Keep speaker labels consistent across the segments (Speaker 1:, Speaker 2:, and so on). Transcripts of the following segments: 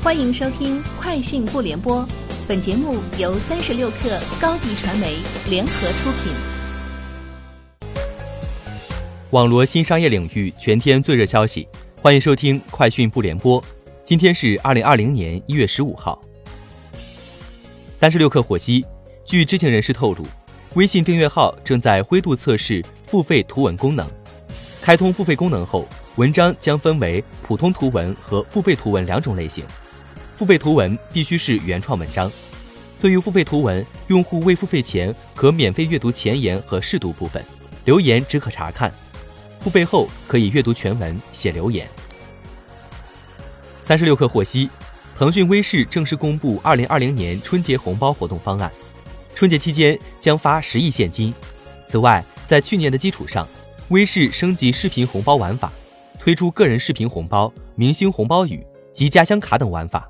Speaker 1: 欢迎收听《快讯不联播》，本节目由三十六克高低传媒联合出品。
Speaker 2: 网罗新商业领域全天最热消息，欢迎收听《快讯不联播》。今天是二零二零年一月十五号。三十六克获悉，据知情人士透露，微信订阅号正在灰度测试付费图文功能。开通付费功能后，文章将分为普通图文和付费图文两种类型。付费图文必须是原创文章。对于付费图文，用户未付费前可免费阅读前言和试读部分，留言只可查看；付费后可以阅读全文、写留言。三十六氪获悉，腾讯微视正式公布二零二零年春节红包活动方案，春节期间将发十亿现金。此外，在去年的基础上，微视升级视频红包玩法，推出个人视频红包、明星红包雨及家乡卡等玩法。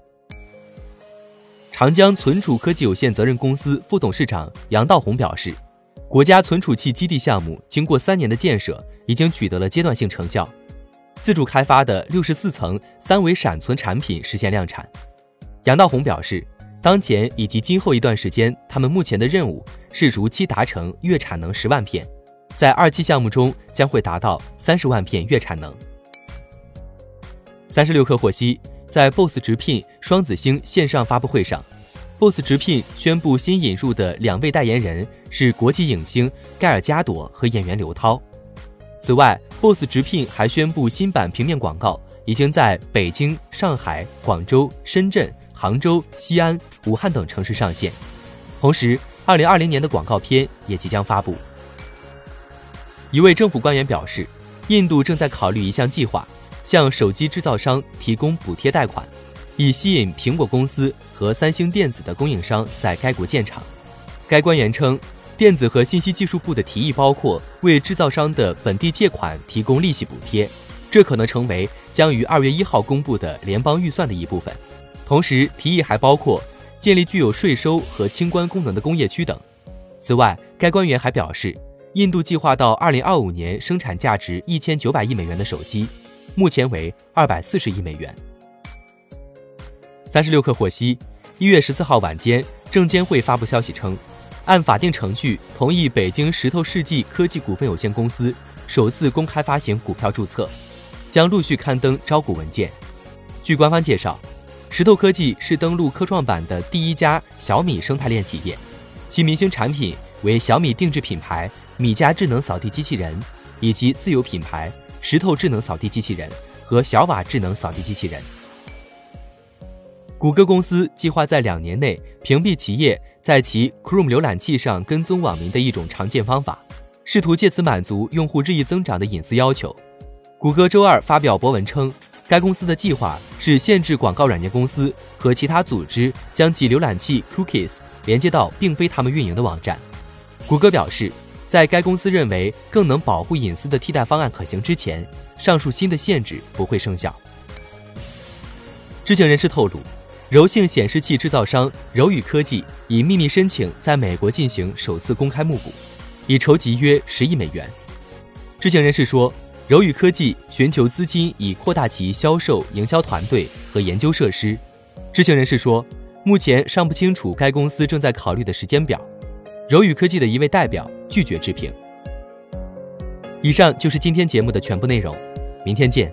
Speaker 2: 长江存储科技有限责任公司副董事长杨道宏表示，国家存储器基地项目经过三年的建设，已经取得了阶段性成效。自主开发的六十四层三维闪存产品实现量产。杨道宏表示，当前以及今后一段时间，他们目前的任务是如期达成月产能十万片，在二期项目中将会达到三十万片月产能。三十六氪获悉。在 BOSS 直聘双子星线上发布会上，BOSS 直聘宣布新引入的两位代言人是国际影星盖尔加朵和演员刘涛。此外，BOSS 直聘还宣布新版平面广告已经在北京、上海、广州、深圳、杭州、西安、武汉等城市上线。同时，2020年的广告片也即将发布。一位政府官员表示，印度正在考虑一项计划。向手机制造商提供补贴贷款，以吸引苹果公司和三星电子的供应商在该国建厂。该官员称，电子和信息技术部的提议包括为制造商的本地借款提供利息补贴，这可能成为将于二月一号公布的联邦预算的一部分。同时，提议还包括建立具有税收和清关功能的工业区等。此外，该官员还表示，印度计划到二零二五年生产价值一千九百亿美元的手机。目前为二百四十亿美元。三十六氪获悉，一月十四号晚间，证监会发布消息称，按法定程序同意北京石头世纪科技股份有限公司首次公开发行股票注册，将陆续刊登招股文件。据官方介绍，石头科技是登陆科创板的第一家小米生态链企业，其明星产品为小米定制品牌米家智能扫地机器人以及自有品牌。石头智能扫地机器人和小瓦智能扫地机器人。谷歌公司计划在两年内屏蔽企业在其 Chrome 浏览器上跟踪网民的一种常见方法，试图借此满足用户日益增长的隐私要求。谷歌周二发表博文称，该公司的计划是限制广告软件公司和其他组织将其浏览器 Cookies 连接到并非他们运营的网站。谷歌表示。在该公司认为更能保护隐私的替代方案可行之前，上述新的限制不会生效。知情人士透露，柔性显示器制造商柔宇科技已秘密申请在美国进行首次公开募股，已筹集约十亿美元。知情人士说，柔宇科技寻求资金以扩大其销售、营销团队和研究设施。知情人士说，目前尚不清楚该公司正在考虑的时间表。柔宇科技的一位代表拒绝置评。以上就是今天节目的全部内容，明天见。